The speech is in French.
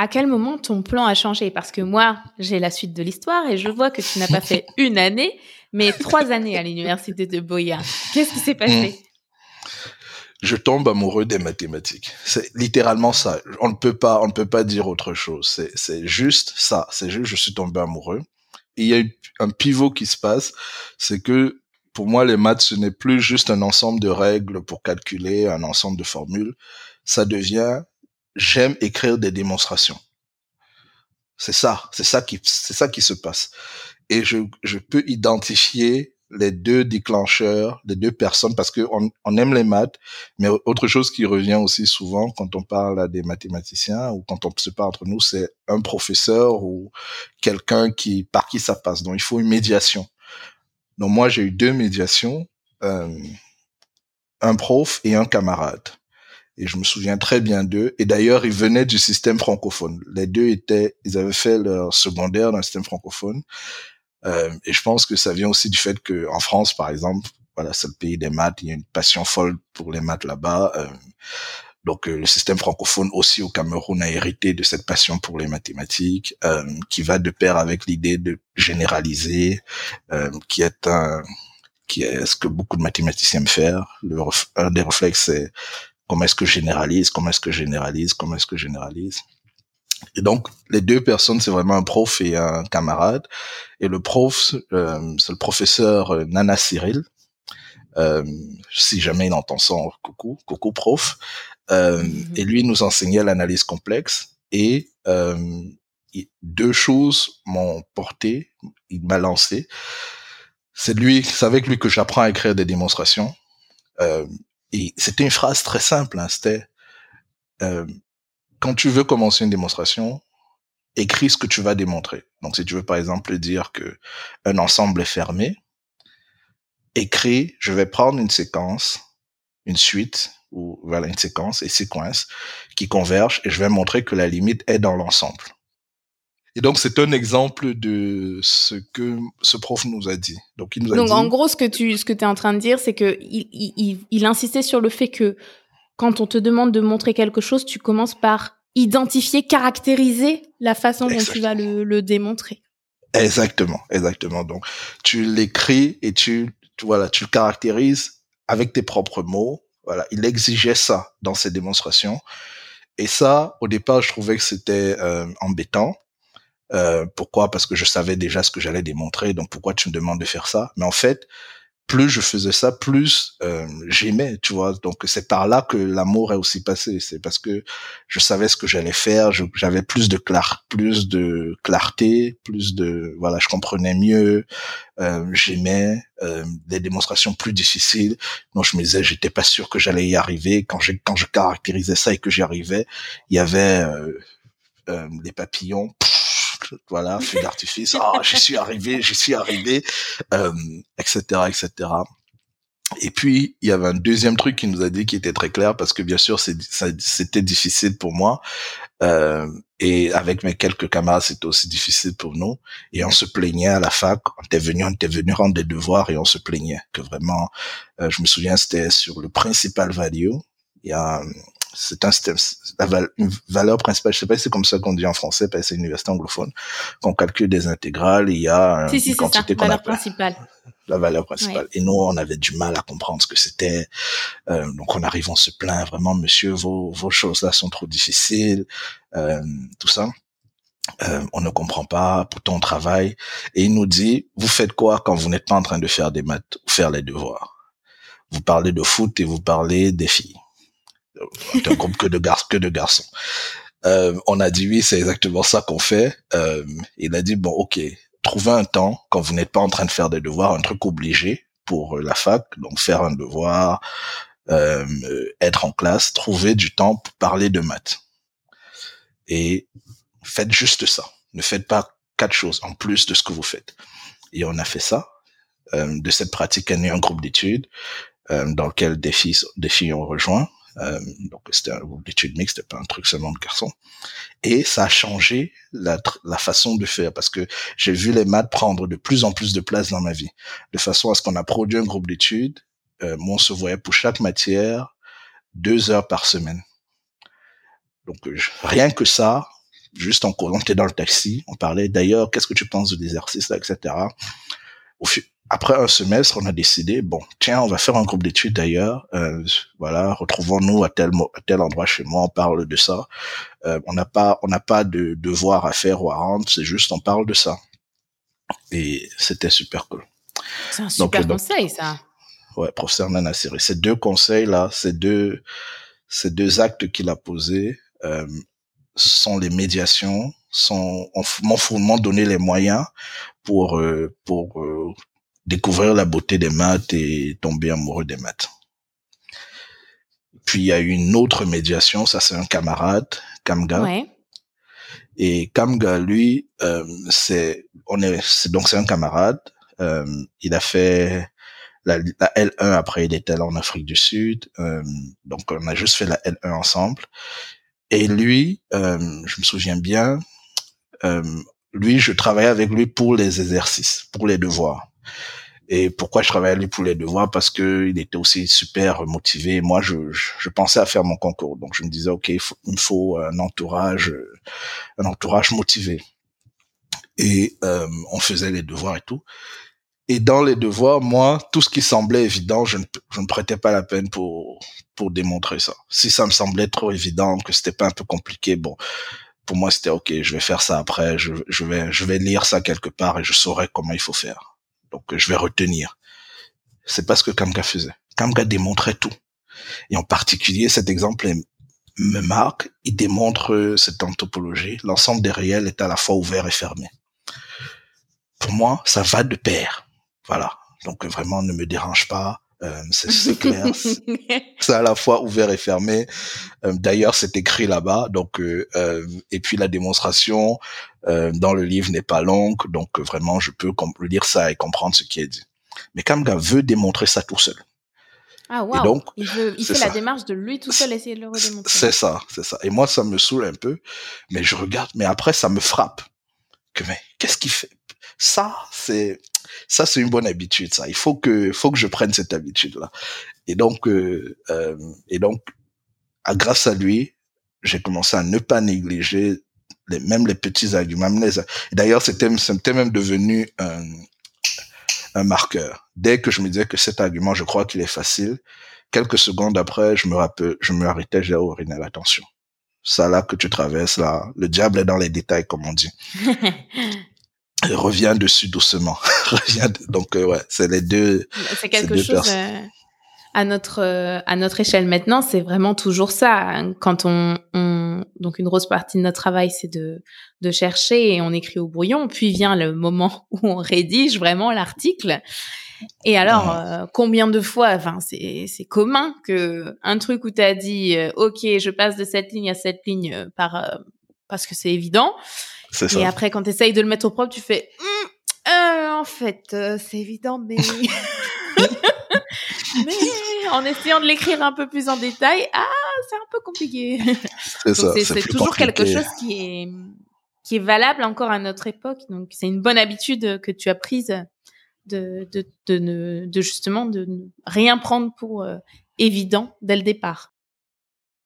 à quel moment ton plan a changé? Parce que moi, j'ai la suite de l'histoire et je vois que tu n'as pas fait une année, mais trois années à l'université de Boya. Qu'est-ce qui s'est passé? Hmm. je tombe amoureux des mathématiques. C'est littéralement ça. On ne peut pas, on ne peut pas dire autre chose. C'est, juste ça. C'est juste, je suis tombé amoureux. il y a un pivot qui se passe. C'est que pour moi, les maths, ce n'est plus juste un ensemble de règles pour calculer, un ensemble de formules. Ça devient, j'aime écrire des démonstrations. C'est ça, c'est ça qui, c'est ça qui se passe. Et je, je peux identifier les deux déclencheurs, les deux personnes, parce que on, aime les maths, mais autre chose qui revient aussi souvent quand on parle à des mathématiciens ou quand on se parle entre nous, c'est un professeur ou quelqu'un qui par qui ça passe. Donc il faut une médiation. Donc moi j'ai eu deux médiations, euh, un prof et un camarade. Et je me souviens très bien d'eux. Et d'ailleurs, ils venaient du système francophone. Les deux étaient, ils avaient fait leur secondaire dans le système francophone. Euh, et je pense que ça vient aussi du fait que en France, par exemple, voilà, c'est le pays des maths. Il y a une passion folle pour les maths là-bas. Euh, donc euh, le système francophone aussi au Cameroun a hérité de cette passion pour les mathématiques, euh, qui va de pair avec l'idée de généraliser, euh, qui est un qui est ce que beaucoup de mathématiciens aiment faire. Le, un des réflexes, c'est comment est-ce que je généralise, comment est-ce que je généralise, comment est-ce que je généralise. Et donc, les deux personnes, c'est vraiment un prof et un camarade. Et le prof, euh, c'est le professeur euh, Nana Cyril. Euh, si jamais il entend ça, coucou, coucou prof. Euh, mhm. Et lui nous enseignait l'analyse complexe. Et euh, deux choses m'ont porté, il m'a lancé. C'est lui, c'est avec lui que j'apprends à écrire des démonstrations. Euh, et c'était une phrase très simple, hein, c'était quand tu veux commencer une démonstration, écris ce que tu vas démontrer. Donc, si tu veux, par exemple, dire que un ensemble est fermé, écris, je vais prendre une séquence, une suite, ou voilà, une séquence et séquence qui convergent et je vais montrer que la limite est dans l'ensemble. Et donc, c'est un exemple de ce que ce prof nous a dit. Donc, il nous a donc en gros, ce que tu, ce que es en train de dire, c'est que il, il, il insistait sur le fait que quand on te demande de montrer quelque chose, tu commences par identifier, caractériser la façon dont tu vas le, démontrer. Exactement, exactement. Donc, tu l'écris et tu, voilà, tu le caractérises avec tes propres mots. Voilà, il exigeait ça dans ses démonstrations. Et ça, au départ, je trouvais que c'était euh, embêtant. Euh, pourquoi? Parce que je savais déjà ce que j'allais démontrer. Donc, pourquoi tu me demandes de faire ça? Mais en fait, plus je faisais ça, plus euh, j'aimais, tu vois? Donc c'est par là que l'amour est aussi passé. C'est parce que je savais ce que j'allais faire, j'avais plus de clarté, plus de voilà, je comprenais mieux, euh, j'aimais euh, des démonstrations plus difficiles. Donc je me disais, j'étais pas sûr que j'allais y arriver. Quand je quand je caractérisais ça et que j'y arrivais, il y avait euh, euh des papillons voilà, feu d'artifice, ah, j'y suis arrivé, j'y suis arrivé, euh, etc., etc. Et puis, il y avait un deuxième truc qui nous a dit qui était très clair, parce que bien sûr, c'était difficile pour moi, euh, et avec mes quelques camarades, c'était aussi difficile pour nous. Et on se plaignait à la fac, on était venu, on était venu rendre des devoirs et on se plaignait que vraiment, euh, je me souviens, c'était sur le principal value. Il y a c'est un système, la une valeur principale, je sais pas si c'est comme ça qu'on dit en français, parce que c'est une université anglophone, qu'on calcule des intégrales, il y a si, une quantité qu'on valeur principale. La valeur principale. Et nous, on avait du mal à comprendre ce que c'était. Euh, donc, on arrive, on se plaint vraiment, monsieur, vos, vos choses-là sont trop difficiles, euh, tout ça. Euh, on ne comprend pas, pourtant on travaille. Et il nous dit, vous faites quoi quand vous n'êtes pas en train de faire des maths ou faire les devoirs? Vous parlez de foot et vous parlez des filles un groupe que de garçons, que de garçons. Euh, on a dit oui, c'est exactement ça qu'on fait. Euh, il a dit bon, ok, trouvez un temps quand vous n'êtes pas en train de faire des devoirs, un truc obligé pour la fac, donc faire un devoir, euh, être en classe, trouver du temps pour parler de maths. Et faites juste ça. Ne faites pas quatre choses en plus de ce que vous faites. Et on a fait ça. Euh, de cette pratique est né un groupe d'études euh, dans lequel des filles, des filles ont rejoint. Euh, donc c'était un groupe d'études mixtes, c'était pas un truc seulement de garçons. Et ça a changé la, la façon de faire parce que j'ai vu les maths prendre de plus en plus de place dans ma vie, de façon à ce qu'on a produit un groupe d'études. Euh, moi, on se voyait pour chaque matière deux heures par semaine. Donc rien que ça, juste en on était dans le taxi, on parlait d'ailleurs, qu'est-ce que tu penses de l'exercice etc. Au après un semestre, on a décidé, bon, tiens, on va faire un groupe d'études d'ailleurs. Euh, voilà, retrouvons-nous à tel à tel endroit chez moi, on parle de ça. Euh, on n'a pas on n'a pas de devoir à faire ou à rendre, c'est juste on parle de ça. Et c'était super cool. C'est un super conseil, ça. Ouais, professeur Nana Ces deux conseils là, ces deux ces deux actes qu'il a posés euh, sont les médiations, sont m'ont donné les moyens pour euh, pour euh, découvrir la beauté des maths et tomber amoureux des maths. Puis il y a eu une autre médiation, ça c'est un camarade, Kamga. Ouais. Et Kamga, lui, euh, c'est on est, donc c'est un camarade. Euh, il a fait la, la, L1 après il était là en Afrique du Sud. Euh, donc on a juste fait la L1 ensemble. Et lui, euh, je me souviens bien, euh, lui, je travaillais avec lui pour les exercices, pour les devoirs. Et pourquoi je travaillais avec lui pour les devoirs? Parce que il était aussi super motivé. Moi, je, je, pensais à faire mon concours, donc je me disais ok, il, me faut un entourage, un entourage motivé. Et euh, on faisait les devoirs et tout. Et dans les devoirs, moi, tout ce qui semblait évident, je ne, je ne prêtais pas la peine pour pour démontrer ça. Si ça me semblait trop évident, que c'était pas un peu compliqué, bon, pour moi c'était ok, je vais faire ça après, je, je vais je vais lire ça quelque part et je saurai comment il faut faire. Donc, je vais retenir. C'est pas ce que Kamga faisait. Kamga démontrait tout. Et en particulier, cet exemple me marque. Il démontre euh, cette anthropologie. L'ensemble des réels est à la fois ouvert et fermé. Pour moi, ça va de pair. Voilà. Donc vraiment, ne me dérange pas. Euh, c'est clair. c'est à la fois ouvert et fermé. Euh, d'ailleurs, c'est écrit là-bas. Donc, euh, et puis la démonstration dans le livre n'est pas longue, donc vraiment, je peux lire ça et comprendre ce qui est dit. Mais Kamga veut démontrer ça tout seul. Ah wow. donc, il, veut, il fait la démarche de lui tout seul essayer de le redémontrer. C'est ça, c'est ça. Et moi, ça me saoule un peu, mais je regarde. Mais après, ça me frappe. Que mais qu'est-ce qu'il fait? Ça, c'est ça c'est une bonne habitude ça. Il faut que faut que je prenne cette habitude là et donc euh, euh, et donc à, grâce à lui j'ai commencé à ne pas négliger les, même les petits arguments d'ailleurs c'était c'était même devenu un, un marqueur. Dès que je me disais que cet argument je crois qu'il est facile quelques secondes après je me rappelle je me arrêtais j'ai oh Rinel attention. Ça là que tu traverses là le diable est dans les détails comme on dit revient dessus doucement. revient donc euh, ouais, c'est les deux. C'est quelque chose euh, à notre euh, à notre échelle maintenant, c'est vraiment toujours ça. Hein. Quand on, on, donc une grosse partie de notre travail, c'est de de chercher et on écrit au brouillon. Puis vient le moment où on rédige vraiment l'article. Et alors, combien de fois, enfin, c'est c'est commun que un truc où tu as dit, ok, je passe de cette ligne à cette ligne par parce que c'est évident. Et après, quand tu essayes de le mettre au propre, tu fais hum, euh, en fait, euh, c'est évident, mais... mais en essayant de l'écrire un peu plus en détail, ah, c'est un peu compliqué. C'est ça. C'est toujours quelque chose qui est qui est valable encore à notre époque. Donc, c'est une bonne habitude que tu as prise de de de, de justement de ne rien prendre pour euh, évident dès le départ.